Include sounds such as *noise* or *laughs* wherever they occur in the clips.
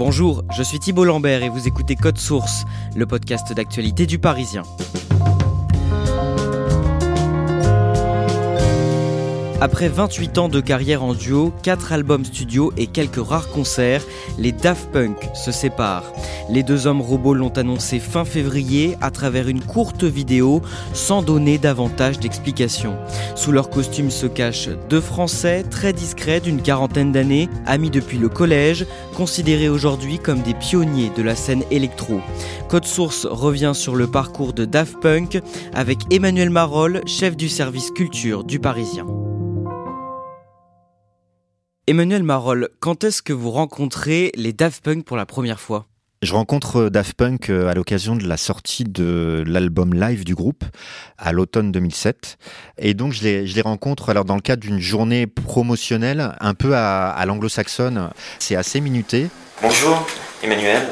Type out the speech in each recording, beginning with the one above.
Bonjour, je suis Thibault Lambert et vous écoutez Code Source, le podcast d'actualité du Parisien. Après 28 ans de carrière en duo, 4 albums studio et quelques rares concerts, les Daft Punk se séparent. Les deux hommes robots l'ont annoncé fin février à travers une courte vidéo sans donner davantage d'explications. Sous leur costume se cachent deux Français très discrets d'une quarantaine d'années, amis depuis le collège, considérés aujourd'hui comme des pionniers de la scène électro. Code Source revient sur le parcours de Daft Punk avec Emmanuel Marolle, chef du service culture du Parisien. Emmanuel Marolle, quand est-ce que vous rencontrez les Daft Punk pour la première fois? Je rencontre Daft Punk euh, à l'occasion de la sortie de l'album live du groupe à l'automne 2007. Et donc je les, je les rencontre alors dans le cadre d'une journée promotionnelle un peu à, à l'anglo-saxonne. C'est assez minuté. Bonjour Emmanuel.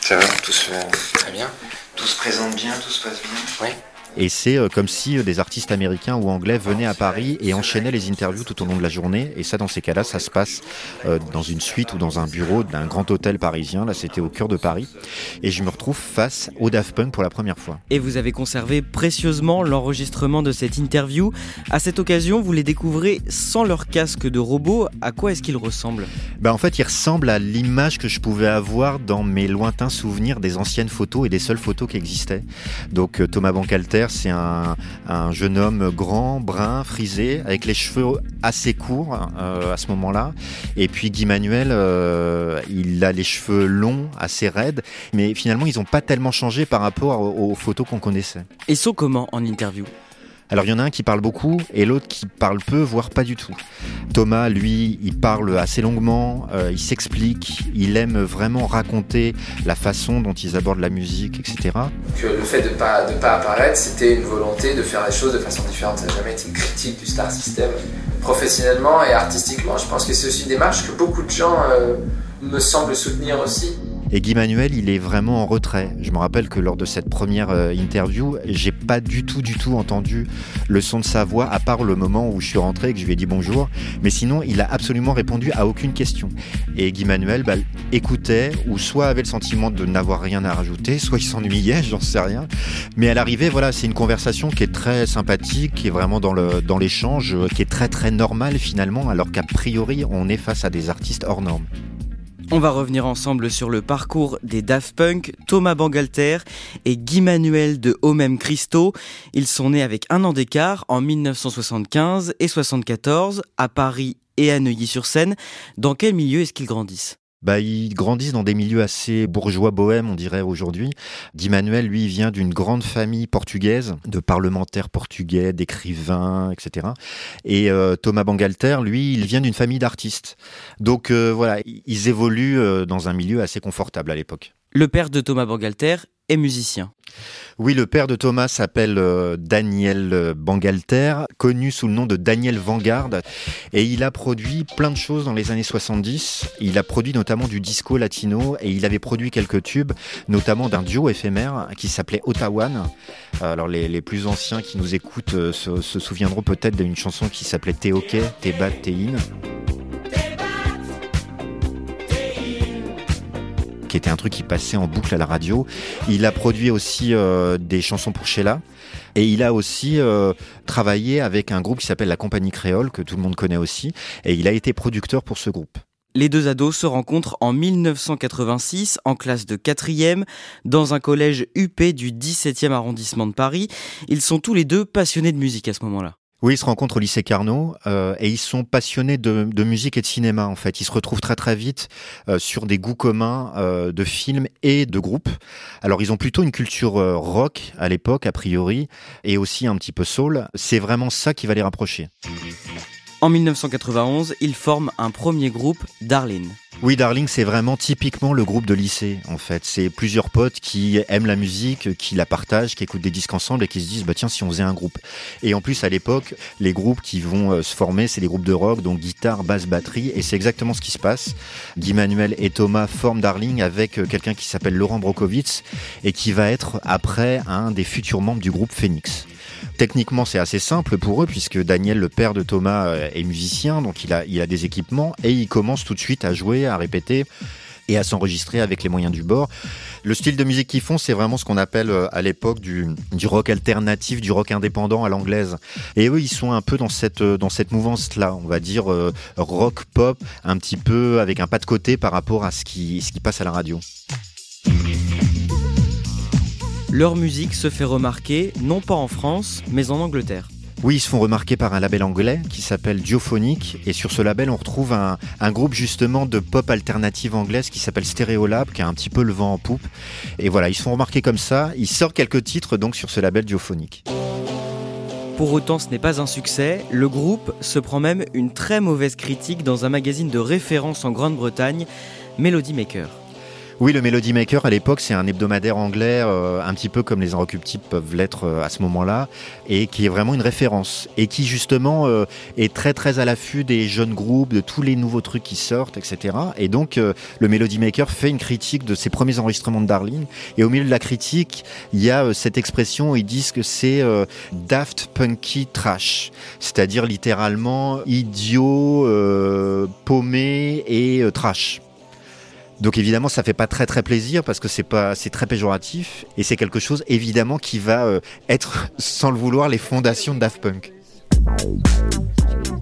Ça va? Tout se fait très bien. Tout se présente bien, tout se passe bien? Oui. Et c'est euh, comme si euh, des artistes américains ou anglais venaient à Paris et enchaînaient les interviews tout au long de la journée. Et ça, dans ces cas-là, ça se passe euh, dans une suite ou dans un bureau d'un grand hôtel parisien. Là, c'était au cœur de Paris. Et je me retrouve face au Daft Punk pour la première fois. Et vous avez conservé précieusement l'enregistrement de cette interview. À cette occasion, vous les découvrez sans leur casque de robot. À quoi est-ce qu'ils ressemblent? Ben, En fait, ils ressemblent à l'image que je pouvais avoir dans mes lointains souvenirs des anciennes photos et des seules photos qui existaient. Donc Thomas C'est un, jeune homme grand, brun, frisé, avec les cheveux assez courts euh, à ce moment-là. Et puis Guy Manuel, euh, il a les cheveux longs, assez raides, mais finalement ils n'ont pas tellement changé par rapport aux, photos qu'on connaissait. Ils sont comment en interview? Alors il y en a un qui parle beaucoup et l'autre qui parle peu, voire pas du tout. Thomas, lui, il parle assez longuement, euh, il s'explique, il aime vraiment raconter la façon dont ils abordent la musique, etc. Que le fait de pas de pas apparaître, c'était une volonté de faire les choses de façon différente. Ça n'a jamais été une critique du star system. Professionnellement et artistiquement, je pense que c'est aussi une démarche que beaucoup de gens euh, me semblent soutenir aussi. Et Guy Manuel, il est vraiment en retrait. Je me rappelle que lors de cette première euh, interview, j'ai pas du tout, du tout entendu le son de sa voix, à part le moment où je suis rentré et que je lui ai dit bonjour. Mais sinon, il a absolument répondu à aucune question. Et Guy Manuel bah, écoutait, ou soit avait le sentiment de n'avoir rien à rajouter, soit il s'ennuyait, *laughs* j'en sais rien. Mais à l'arrivée, voilà, c'est une conversation qui est très sympathique, qui est vraiment dans le dans l'échange, qui est très très normale finalement, alors qu'a priori, on est face à des artistes hors normes. On va revenir ensemble sur le parcours des Daft Punk, Thomas Bangalter et Guy Manuel de Homem Christo. Ils sont nés avec un an d'écart en 1975 et 74 à Paris et à Neuilly-sur-Seine. Dans quel milieu est-ce qu'ils grandissent? Bah, ils grandissent dans des milieux assez bourgeois bohèmes, on dirait aujourd'hui. Di Manuel, lui, vient d'une grande famille portugaise, de parlementaires portugais, d'écrivains, etc. Et euh, Thomas Bangalter, lui, il vient d'une famille d'artistes. Donc euh, voilà, ils évoluent euh, dans un milieu assez confortable à l'époque. Le père de Thomas Bangalter musicien. Oui, le père de Thomas s'appelle euh, Daniel euh, Bangalter, connu sous le nom de Daniel Vanguard, et il a produit plein de choses dans les années 70. Il a produit notamment du disco latino, et il avait produit quelques tubes, notamment d'un duo éphémère qui s'appelait Ottawan. Alors les, plus anciens qui nous écoutent euh, se, souviendront peut-être d'une chanson qui s'appelait Teoke, Tebat, Tein. Qui était un truc qui passait en boucle à la radio. Il a produit aussi des chansons pour Sheila. Et il a aussi travaillé avec un groupe qui s'appelle la Compagnie Créole, que tout le monde connaît aussi. Et il a été producteur pour ce groupe. Les deux ados se rencontrent en 1986 en classe de 4e dans un collège UP du 17e arrondissement de Paris. Ils sont tous les deux passionnés de musique à ce moment-là. Oui, ils se rencontrent au lycée Carnot euh, et ils sont passionnés de, musique et de cinéma en fait. Ils se retrouvent très très vite euh, sur des goûts communs euh, de films et de groupes. Alors ils ont plutôt une culture rock à l'époque a priori et aussi un petit peu soul. C'est vraiment ça qui va les rapprocher. En 1991, ils forment un premier groupe, Darling. Oui, Darling, c'est vraiment typiquement le groupe de lycée, en fait. C'est plusieurs potes qui aiment la musique, qui la partagent, qui écoutent des disques ensemble et qui se disent, bah tiens, si on faisait un groupe. Et en plus, à l'époque, les groupes qui vont euh, se former, c'est les groupes de rock, donc guitare, basse, batterie, et c'est exactement ce qui se passe. Guy Manuel et Thomas forment Darling avec euh, quelqu'un qui s'appelle Laurent Brokowitz et qui va être après un des futurs membres du groupe Phoenix. Techniquement, c'est assez simple pour eux puisque Daniel, le père de Thomas, euh, est musicien, donc il a, il a des équipements et il commence tout de suite à jouer, à répéter et à s'enregistrer avec les moyens du bord. Le style de musique qu'ils font, c'est vraiment ce qu'on appelle euh, à l'époque du, du, rock alternatif, du rock indépendant à l'anglaise. Et eux, ils sont un peu dans cette, euh, dans cette mouvance-là, on va dire rock pop, un petit peu avec un pas de côté par rapport à ce qui, ce qui passe à la radio. Leur musique se fait remarquer non pas en France, mais en Angleterre. Oui, ils se font remarquer par un label anglais qui s'appelle Diophonic. Et sur ce label, on retrouve un, groupe justement de pop alternative anglaise qui s'appelle Stereolab, qui a un petit peu le vent en poupe. Et voilà, ils se font remarquer comme ça. Ils sortent quelques titres donc sur ce label Diophonic. Pour autant, ce n'est pas un succès. Le groupe se prend même une très mauvaise critique dans un magazine de référence en Grande-Bretagne, Melody Maker. Oui, le Melody Maker à l'époque, c'est un hebdomadaire anglais, euh, un petit peu comme les Inrecuptibles peuvent l'être euh, à ce moment-là, et qui est vraiment une référence, et qui justement euh, est très très à l'affût des jeunes groupes, de tous les nouveaux trucs qui sortent, etc. Et donc le Melody Maker fait une critique de ses premiers enregistrements de Darling, et au milieu de la critique, il y a cette expression où ils disent que c'est daft punky trash, c'est-à-dire littéralement idiot, paumé et trash. Donc évidemment, ça fait pas très très plaisir parce que c'est pas très péjoratif et c'est quelque chose évidemment qui va euh, être *laughs* sans le vouloir les fondations de Daft Punk.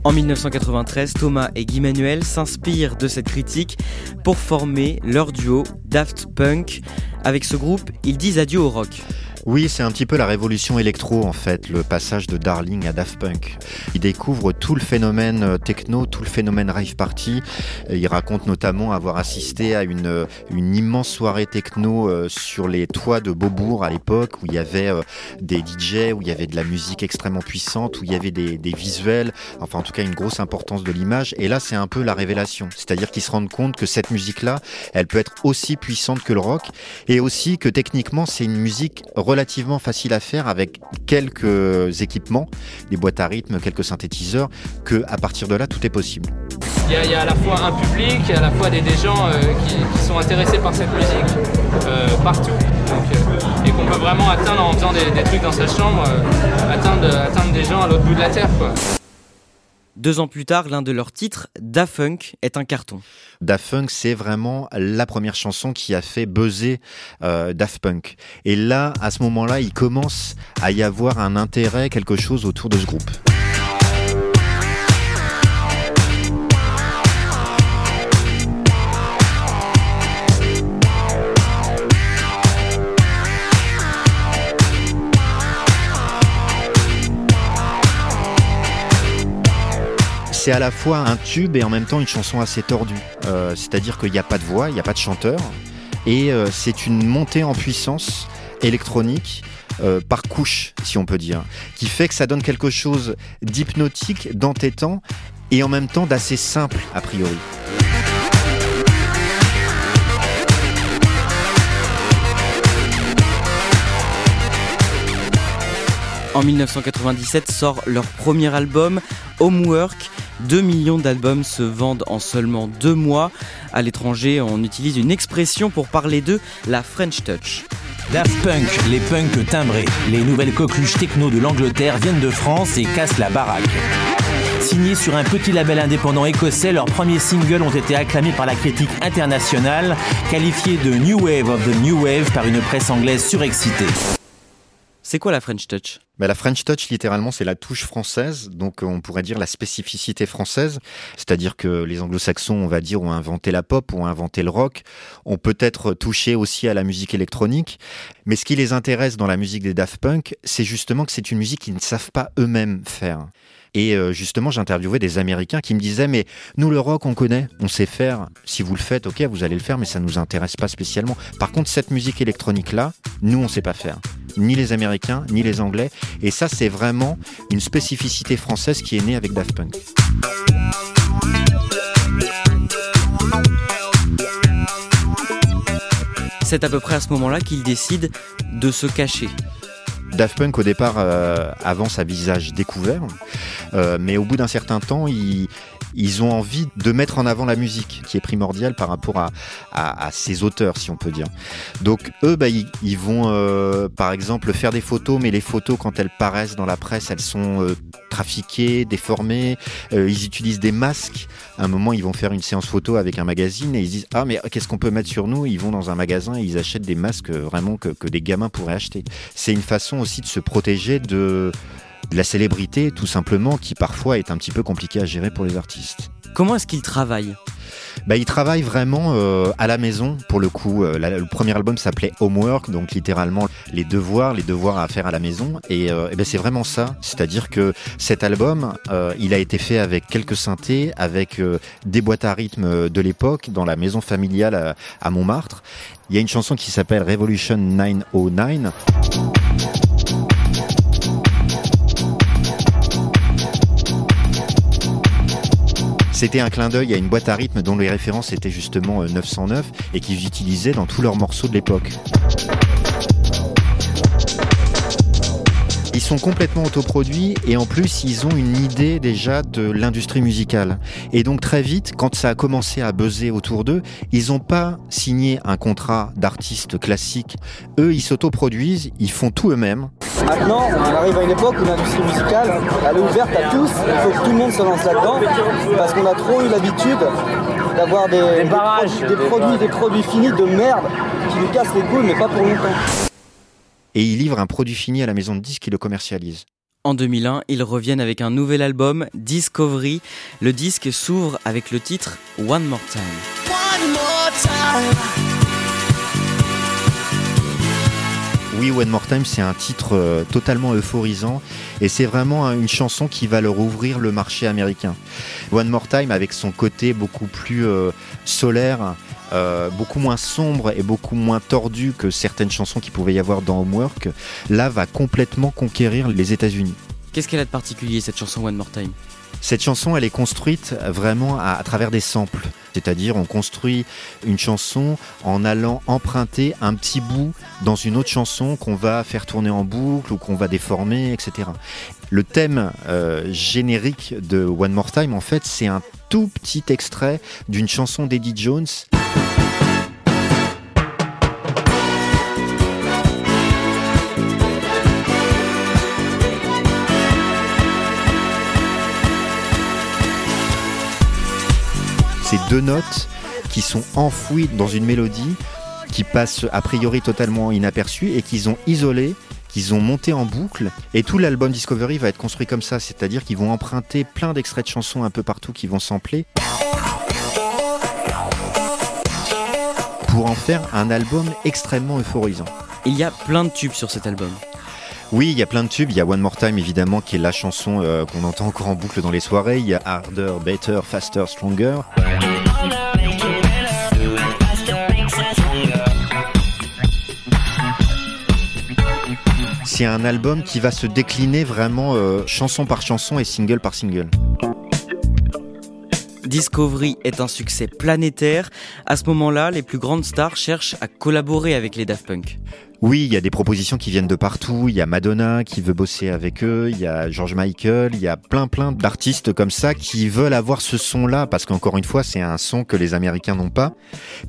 En 1993, Thomas et Guy Manuel s'inspirent de cette critique pour former leur duo Daft Punk. Avec ce groupe, ils disent adieu au rock. Oui, c'est un petit peu la révolution électro en fait, le passage de Darling à Daft Punk. Il découvre tout le phénomène euh, techno, tout le phénomène rave party. Il raconte notamment avoir assisté à une, euh, immense soirée techno euh, sur les toits de Beaubourg à l'époque où il y avait des DJ, où il y avait de la musique extrêmement puissante, où il y avait des, des visuels, enfin en tout cas une grosse importance de l'image. Et là, c'est un peu la révélation. C'est-à-dire qu'ils se rendent compte que cette musique-là, elle peut être aussi puissante que le rock et aussi que techniquement, c'est une musique relativement facile à faire avec quelques équipements, des boîtes à rythme, quelques synthétiseurs, que à partir de là, tout est possible. Il y, a, à la fois un public, il y a à la fois des, gens euh, qui, sont intéressés par cette musique euh, partout. Euh, et qu'on peut vraiment atteindre en faisant des, trucs dans sa chambre, atteindre, atteindre des gens à l'autre bout de la terre. Quoi. Deux ans plus tard, l'un de leurs titres, Da Funk, est un carton. Da Funk, c'est vraiment la première chanson qui a fait buzzer euh, Daft Punk. Et là, à ce moment-là, il commence à y avoir un intérêt, quelque chose autour de ce groupe. C'est à la fois un tube et en même temps une chanson assez tordue. Euh, c'est-à-dire qu'il n'y a pas de voix, il n'y a pas de chanteur. Et euh, c'est une montée en puissance électronique euh, par couche, si on peut dire, qui fait que ça donne quelque chose d'hypnotique, d'entêtant et en même temps d'assez simple a priori. En 1997 sort leur premier album, Homework. 2 millions d'albums se vendent en seulement deux mois. À l'étranger, on utilise une expression pour parler d'eux, la French Touch. Daft Punk, les punks timbrés. Les nouvelles coqueluches techno de l'Angleterre viennent de France et cassent la baraque. Signés sur un petit label indépendant écossais, leurs premiers singles ont été acclamés par la critique internationale, qualifiés de New Wave of the New Wave par une presse anglaise surexcitée. C'est quoi la French Touch? Bah, la French Touch, littéralement, c'est la touche française, donc on pourrait dire la spécificité française, c'est-à-dire que les anglo-saxons, on va dire, ont inventé la pop, ont inventé le rock, ont peut-être touché aussi à la musique électronique, mais ce qui les intéresse dans la musique des Daft Punk, c'est justement que c'est une musique qu'ils ne savent pas eux-mêmes faire. Et euh, justement, j'interviewais des Américains qui me disaient mais nous le rock on connaît, on sait faire. Si vous le faites, ok, vous allez le faire, mais ça nous intéresse pas spécialement. Par contre, cette musique électronique là, nous on sait pas faire. Ni les Américains, ni les Anglais. Et ça, c'est vraiment une spécificité française qui est née avec Daft Punk. C'est à peu près à ce moment-là qu'ils décident de se cacher. Daft Punk au départ euh, avance à visage découvert, euh, mais au bout d'un certain temps, il, ils ont envie de mettre en avant la musique, qui est primordiale par rapport à, à, ces auteurs, si on peut dire. Donc eux, bah, ils, vont, euh, par exemple, faire des photos, mais les photos, quand elles paraissent dans la presse, elles sont euh, trafiquées, déformées. Euh, ils utilisent des masques. À un moment, ils vont faire une séance photo avec un magazine et ils disent ah mais qu'est-ce qu'on peut mettre sur nous? Ils vont dans un magasin et ils achètent des masques vraiment que, que des gamins pourraient acheter. C'est une façon aussi de se protéger de de la célébrité tout simplement qui parfois est un petit peu compliqué à gérer pour les artistes. Comment est-ce qu'ils travaillent bah, il travaille vraiment euh, à la maison pour le coup. Euh, le premier album s'appelait Homework, donc littéralement les devoirs, les devoirs à faire à la maison. Et, euh, ben, c'est vraiment ça. C'est-à-dire que cet album, il a été fait avec quelques synthés, avec des boîtes à rythme de l'époque, dans la maison familiale à, à Montmartre. Il y a une chanson qui s'appelle Revolution 909. C'était un clin d'œil à une boîte à rythme dont les références étaient justement 909 euh, et qu'ils utilisaient dans tous leurs morceaux de l'époque. Ils sont complètement autoproduits et en plus ils ont une idée déjà de l'industrie musicale. Et donc très vite, quand ça a commencé à buzzer autour d'eux, ils n'ont pas signé un contrat d'artiste classique. Eux, ils s'autoproduisent, ils font tout eux-mêmes. Maintenant, on arrive à une époque où l'industrie musicale, elle est ouverte à tous. Il faut que tout le monde se lance là-dedans parce qu'on a trop eu l'habitude d'avoir des, des, produits, des produits finis de merde qui nous cassent les couilles, mais pas pour longtemps et ils livrent un produit fini à la maison de disques qui le commercialise. En 2001, ils reviennent avec un nouvel album, Discovery. Le disque s'ouvre avec le titre One More Time. One more time. Oui, One More Time, c'est un titre euh, totalement euphorisant et c'est vraiment une chanson qui va leur ouvrir le marché américain. One More Time, avec son côté beaucoup plus euh, solaire, euh, beaucoup moins sombre et beaucoup moins tordu que certaines chansons qui pouvaient y avoir dans Homework, là va complètement conquérir les États-Unis. Qu'est-ce qu'elle a de particulier cette chanson One More Time? Cette chanson, elle est construite vraiment à, travers des samples. C'est-à-dire, on construit une chanson en allant emprunter un petit bout dans une autre chanson qu'on va faire tourner en boucle ou qu'on va déformer, etc. Le thème euh, générique de One More Time, en fait, c'est un tout petit extrait d'une chanson d'Eddie Jones. Deux notes qui sont enfouies dans une mélodie qui passe a priori totalement inaperçue et qu'ils ont isolé qu'ils ont monté en boucle et tout l'album Discovery va être construit comme ça, c'est-à-dire qu'ils vont emprunter plein d'extraits de chansons un peu partout qui vont sampler pour en faire un album extrêmement euphorisant. Il y a plein de tubes sur cet album. Oui, il y a plein de tubes. Il y a One More Time, évidemment, qui est la chanson euh, qu'on entend encore en boucle dans les soirées. Il y a Harder, Better, Faster, Stronger. C'est un album qui va se décliner vraiment euh, chanson par chanson et single par single. Discovery est un succès planétaire. À ce moment-là, les plus grandes stars cherchent à collaborer avec les Daft Punk. Oui, il y a des propositions qui viennent de partout. Il y a Madonna qui veut bosser avec eux. Il y a George Michael. Il y a plein plein d'artistes comme ça qui veulent avoir ce son-là parce qu'encore une fois, c'est un son que les Américains n'ont pas.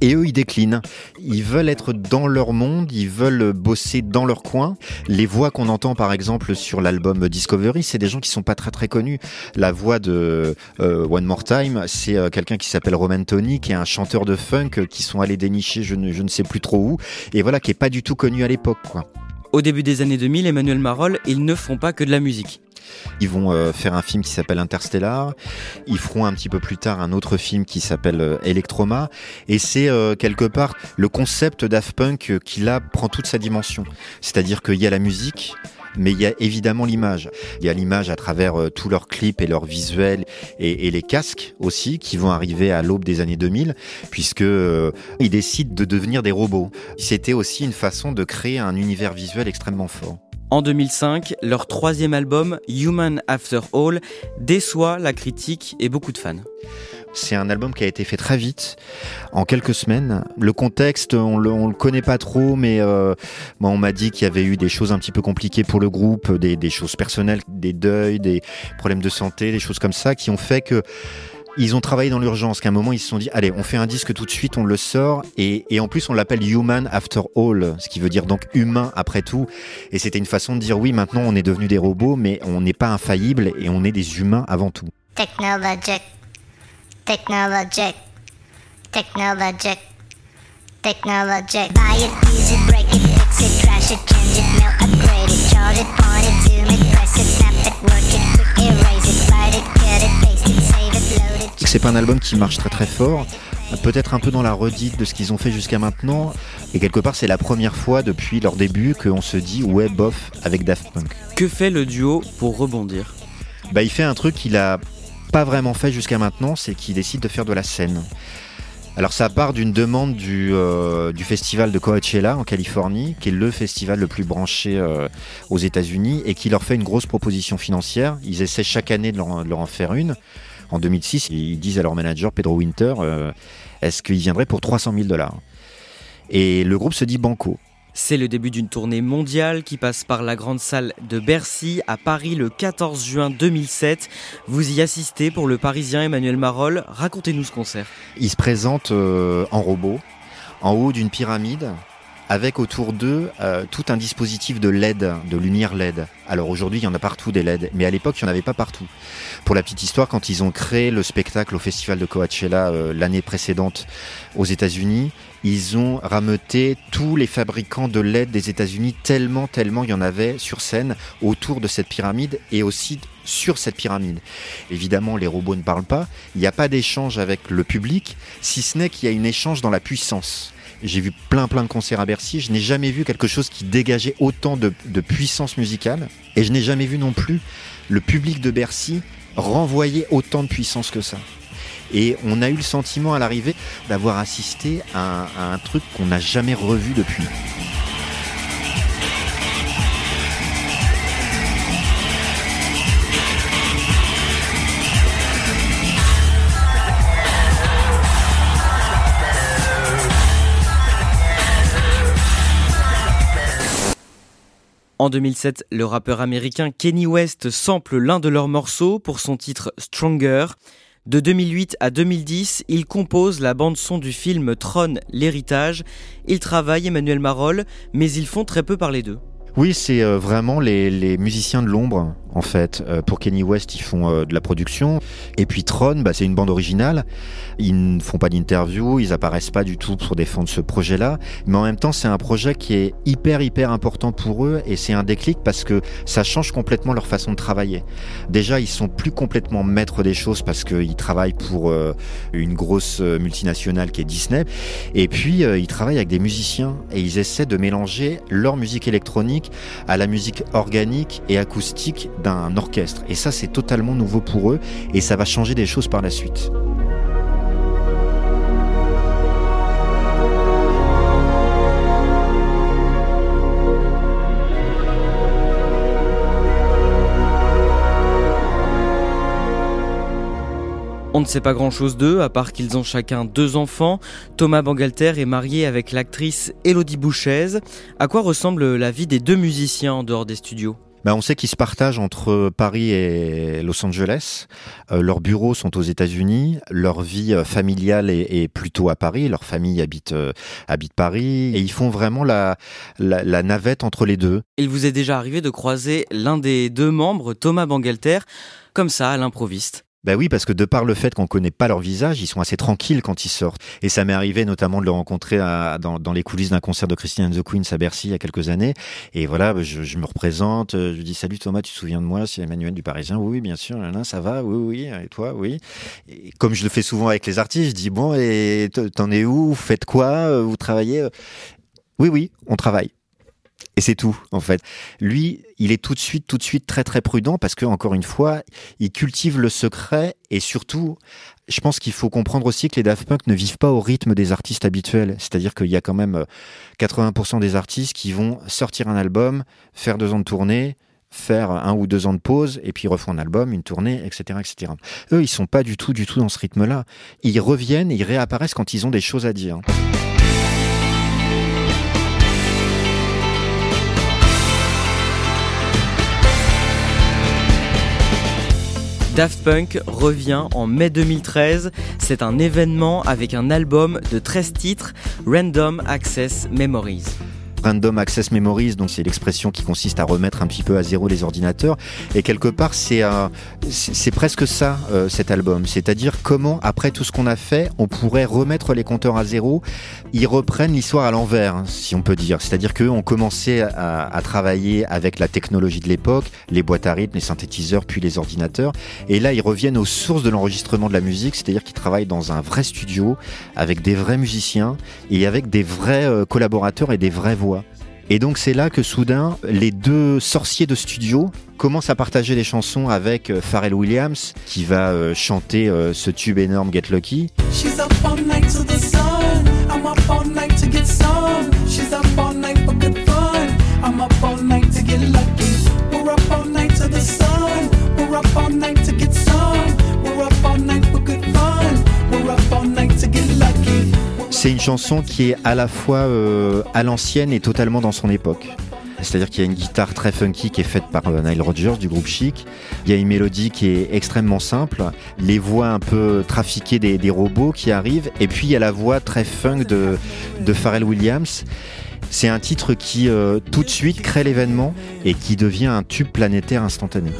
Et eux, ils déclinent. Ils veulent être dans leur monde. Ils veulent bosser dans leur coin. Les voix qu'on entend, par exemple, sur l'album Discovery, c'est des gens qui sont pas très très connus. La voix de euh, One More Time, c'est euh, quelqu'un qui s'appelle Roman Tony, qui est un chanteur de funk qui sont allés dénicher, je ne, je ne sais plus trop où, et voilà, qui est pas du tout connu à l'époque. Quoi. Au début des années 2000, Emmanuel Marol, ils ne font pas que de la musique. Ils vont euh, faire un film qui s'appelle Interstellar. Ils feront un petit peu plus tard un autre film qui s'appelle euh, Electroma. Et c'est euh, quelque part le concept Daft Punk qui là prend toute sa dimension. C'est-à-dire qu'il y a la musique, mais il y a évidemment l'image. Il y a l'image à travers euh, tous leurs clips et leurs visuels et, les casques aussi qui vont arriver à l'aube des années 2000 puisque euh, ils décident de devenir des robots. C'était aussi une façon de créer un univers visuel extrêmement fort. En 2005, leur troisième album, Human After All, déçoit la critique et beaucoup de fans. C'est un album qui a été fait très vite, en quelques semaines. Le contexte, on le, le connaît pas trop, mais euh, on m'a dit qu'il y avait eu des choses un petit peu compliquées pour le groupe, des, choses personnelles, des deuils, des problèmes de santé, des choses comme ça, qui ont fait que ils ont travaillé dans l'urgence, qu'à un moment ils se sont dit, allez, on fait un disque tout de suite, on le sort, et, en plus on l'appelle Human After All, ce qui veut dire donc humain après tout. Et c'était une façon de dire, oui, maintenant on est devenus des robots, mais on n'est pas infaillible et on est des humains avant tout. Technologic, technologic, technologic. Buy it, use it, break it, fix it, crash it, change it, melt, upgrade it, charge it, point it, zoom it, press it, snap it, work it, quick erase it, write it, cut it, paste it, save it, load it. C'est pas un album qui marche très très fort, peut-être un peu dans la redite de ce qu'ils ont fait jusqu'à maintenant, et quelque part c'est la première fois depuis leur début qu'on se dit ouais bof avec Daft Punk. Que fait le duo pour rebondir? Bah il fait un truc qu'il a pas vraiment fait jusqu'à maintenant, c'est qu'il décide de faire de la scène. Alors ça part d'une demande du, euh, du festival de Coachella en Californie, qui est le festival le plus branché euh, aux États-Unis, et qui leur fait une grosse proposition financière. Ils essaient chaque année de leur, en faire une. En 2006, ils disent à leur manager Pedro Winter, euh, est-ce qu'ils viendraient pour 300 000 dollars? Et le groupe se dit banco. C'est le début d'une tournée mondiale qui passe par la grande salle de Bercy à Paris le 14 juin 2007. Vous y assistez pour le Parisien Emmanuel Marol. Racontez-nous ce concert. Ils se présentent euh, en robot, en haut d'une pyramide, avec autour d'eux euh, tout un dispositif de LED, de lumière LED. Alors aujourd'hui, il y en a partout des LED, mais à l'époque, il n'y en avait pas partout. Pour la petite histoire, quand ils ont créé le spectacle au festival de Coachella euh, l'année précédente aux États-Unis, ils ont rameuté tous les fabricants de LED des États-Unis tellement, tellement il y en avait sur scène autour de cette pyramide et aussi sur cette pyramide. Évidemment, les robots ne parlent pas. Il n'y a pas d'échange avec le public, si ce n'est qu'il y a une échange dans la puissance. J'ai vu plein plein de concerts à Bercy. Je n'ai jamais vu quelque chose qui dégageait autant de, puissance musicale. Et je n'ai jamais vu non plus le public de Bercy renvoyer autant de puissance que ça. Et on a eu le sentiment à l'arrivée d'avoir assisté à un truc qu'on n'a jamais revu depuis. En 2007, le rappeur américain Kenny West sample l'un de leurs morceaux pour son titre Stronger. De 2008 à 2010, il compose la bande-son du film Tron, l'héritage. Il travaille Emmanuel Marol, mais ils font très peu parler d'eux. Oui, c'est euh, vraiment les, musiciens de l'ombre, en fait. Euh, pour Kenny West, ils font euh, de la production. Et puis Tron, bah, c'est une bande originale. Ils ne font pas d'interview, ils apparaissent pas du tout pour défendre ce projet-là. Mais en même temps, c'est un projet qui est hyper, hyper important pour eux. Et c'est un déclic parce que ça change complètement leur façon de travailler. Déjà, ils sont plus complètement maîtres des choses parce qu'ils travaillent pour une grosse multinationale qui est Disney. Et puis, ils travaillent avec des musiciens et ils essaient de mélanger leur musique électronique à la musique organique et acoustique d'un orchestre. Et ça, c'est totalement nouveau pour eux et ça va changer des choses par la suite. On On ne sait pas grand-chose d'eux, à part qu'ils ont chacun deux enfants. Thomas Bangalter est marié avec l'actrice Elodie Bouchez. À quoi ressemble la vie des deux musiciens en dehors des studios? Bah, on sait qu'ils se partagent entre Paris et Los Angeles. Euh, leurs bureaux sont aux États-Unis. Leur vie euh, familiale est, plutôt à Paris. Leur famille habite, euh, habite Paris. Et ils font vraiment la, la, navette entre les deux. Il vous est déjà arrivé de croiser l'un des deux membres, Thomas Bangalter, comme ça, à l'improviste ben oui, parce que de par le fait qu'on connaît pas leur visage, ils sont assez tranquilles quand ils sortent. Et ça m'est arrivé notamment de le rencontrer dans, les coulisses d'un concert de Christine and the Queens à Bercy il y a quelques années. Et voilà, je, me représente, je dis salut Thomas, tu te souviens de moi? C'est Emmanuel du Parisien. Oui, bien sûr. Là, ça va? Oui, oui. Et toi? Oui. Comme je le fais souvent avec les artistes, je dis bon, et t'en es où? Vous faites quoi? Vous travaillez Oui, oui, on travaille. Et c'est tout, en fait. Lui, il est tout de suite, tout de suite très, très prudent parce que, encore une fois, il cultive le secret et surtout, je pense qu'il faut comprendre aussi que les Daft Punk ne vivent pas au rythme des artistes habituels. C'est-à-dire qu'il y a quand même 80% euh, des artistes qui vont sortir un album, faire deux ans de tournée, faire un ou deux ans de pause et puis refont un album, une tournée, etc., etc. Eux, ils sont pas du tout, du tout dans ce rythme-là. Ils reviennent ils réapparaissent quand ils ont des choses à dire. Daft Punk revient en mai 2013. C'est un événement avec un album de 13 titres, Random Access Memories. Random Access Memories, donc c'est l'expression qui consiste à remettre un petit peu à zéro les ordinateurs. Et quelque part, c'est c'est presque ça, euh, cet album. C'est-à-dire comment, après tout ce qu'on a fait, on pourrait remettre les compteurs à zéro. Ils reprennent l'histoire à l'envers, hein, si on peut dire. C'est-à-dire qu'eux ont commencé à, à, travailler avec la technologie de l'époque, les boîtes à rythme, les synthétiseurs, puis les ordinateurs. Et là, ils reviennent aux sources de l'enregistrement de la musique, c'est-à-dire qu'ils travaillent dans un vrai studio, avec des vrais musiciens et avec des vrais euh, collaborateurs et des vraies voix. Et donc c'est là que soudain, les deux sorciers de studio commencent à partager des chansons avec euh, Pharrell Williams, qui va euh, chanter euh, ce tube énorme Get Lucky. C'est une chanson qui est à la fois euh, à l'ancienne et totalement dans son époque. C'est-à-dire qu'il y a une guitare très funky qui est faite par euh, Nile Rodgers du groupe Chic. Il y a une mélodie qui est extrêmement simple, les voix un peu trafiquées des, robots qui arrivent, et puis il y a la voix très funk de, de Pharrell Williams. C'est un titre qui euh, tout de suite crée l'événement et qui devient un tube planétaire instantané.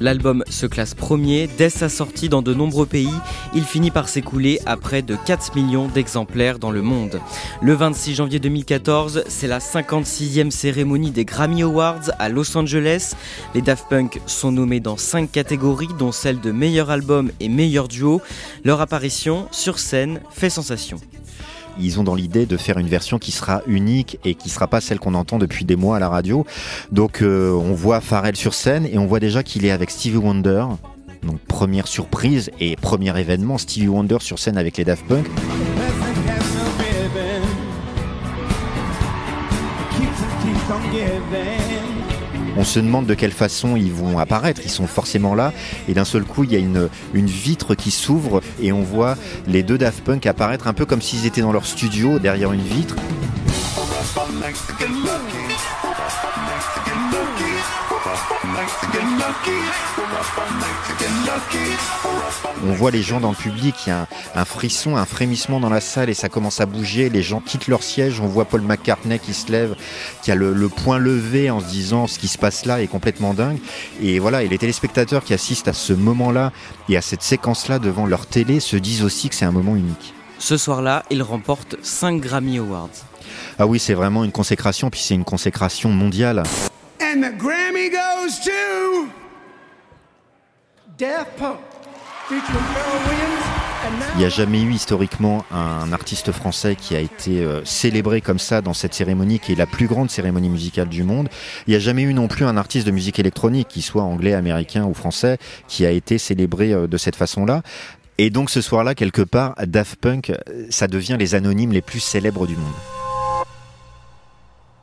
L'album se classe premier. Dès sa sortie dans de nombreux pays, il finit par s'écouler à près de 4 millions d'exemplaires dans le monde. Le 26 janvier 2014, c'est la 56e cérémonie des Grammy Awards à Los Angeles. Les Daft Punk sont nommés dans 5 catégories, dont celle de meilleur album et meilleur duo. Leur apparition sur scène fait sensation ils ont dans l'idée de faire une version qui sera unique et qui sera pas celle qu'on entend depuis des mois à la radio. Donc euh, on voit Pharrell sur scène et on voit déjà qu'il est avec Stevie Wonder. Donc première surprise et premier événement, Stevie Wonder sur scène avec les Daft Punk. On se demande de quelle façon ils vont apparaître. Ils sont forcément là. Et d'un seul coup, il y a une, vitre qui s'ouvre et on voit les deux Daft Punk apparaître un peu comme s'ils étaient dans leur studio derrière une vitre. On voit les gens dans le public, il y a un, frisson, un frémissement dans la salle et ça commence à bouger. Les gens quittent leur siège. On voit Paul McCartney qui se lève, qui a le, le point levé en se disant ce qui se passe là est complètement dingue. Et voilà, et les téléspectateurs qui assistent à ce moment-là et à cette séquence-là devant leur télé se disent aussi que c'est un moment unique. Ce soir-là, il remporte 5 Grammy Awards. Ah oui, c'est vraiment une consécration, puis c'est une consécration mondiale. And the Grammy goes to Il n'y a jamais eu historiquement un artiste français qui a été euh, célébré comme ça dans cette cérémonie qui est la plus grande cérémonie musicale du monde. Il n'y a jamais eu non plus un artiste de musique électronique, qui soit anglais, américain ou français, qui a été célébré euh, de cette façon-là. Et donc ce soir-là, quelque part, Daft Punk, euh, ça devient les anonymes les plus célèbres du monde.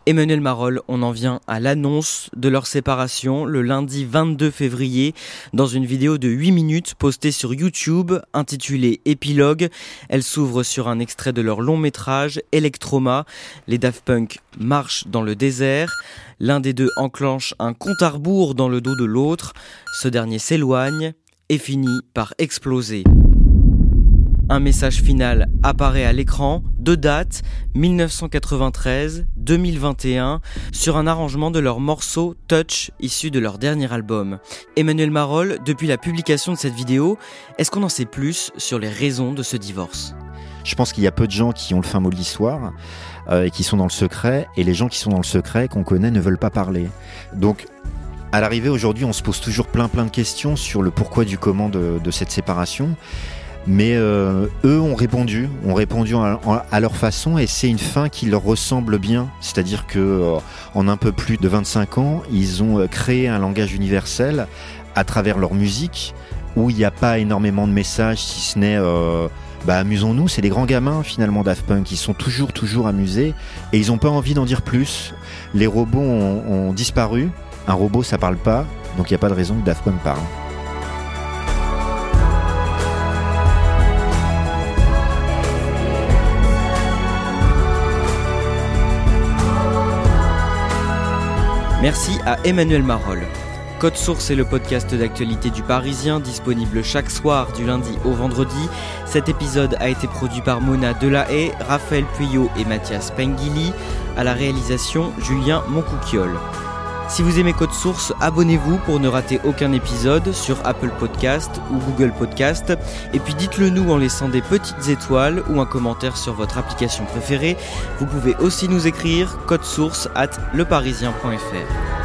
Emmanuel Marol, on en vient à l'annonce de leur séparation le lundi 22 février dans une vidéo de 8 minutes postée sur YouTube intitulée Épilogue. Elle s'ouvre sur un extrait de leur long métrage Electroma. Les Daft Punk marchent dans le désert. L'un des deux enclenche un compte à rebours dans le dos de l'autre. Ce dernier s'éloigne et finit par exploser. Un message final apparaît à l'écran, deux dates, 1993-2021, sur un arrangement de leur morceau Touch, issu de leur dernier album. Emmanuel Marol, depuis la publication de cette vidéo, est-ce qu'on en sait plus sur les raisons de ce divorce? Je pense qu'il y a peu de gens qui ont le fin mot de l'histoire euh, et qui sont dans le secret, et les gens qui sont dans le secret qu'on connaît ne veulent pas parler. Donc à l'arrivée aujourd'hui, on se pose toujours plein plein de questions sur le pourquoi du comment de cette séparation. Mais euh, eux ont répondu, ont répondu à, leur façon et c'est une fin qui leur ressemble bien. C'est-à-dire que euh, en un peu plus de 25 ans, ils ont euh, créé un langage universel à travers leur musique où il n'y a pas énormément de messages si ce n'est bah, amusons-nous, c'est des grands gamins finalement Daft Punk, ils sont toujours toujours amusés et ils n'ont pas envie d'en dire plus. Les robots ont, ont disparu, un robot ça parle pas, donc il n'y a pas de raison que Daft Punk parle. Merci à Emmanuel Marol. Code Source est le podcast d'actualité du Parisien, disponible chaque soir du lundi au vendredi. Cet épisode a été produit par Mona Delahaye, Raphaël Puyot et Mathias Pengili. À la réalisation, Julien Moncouquiole. Si vous aimez Code Source, abonnez-vous pour ne rater aucun épisode sur Apple Podcast ou Google Podcast. Et puis dites-le nous en laissant des petites étoiles ou un commentaire sur votre application préférée. Vous pouvez aussi nous écrire source at leparisien.fr.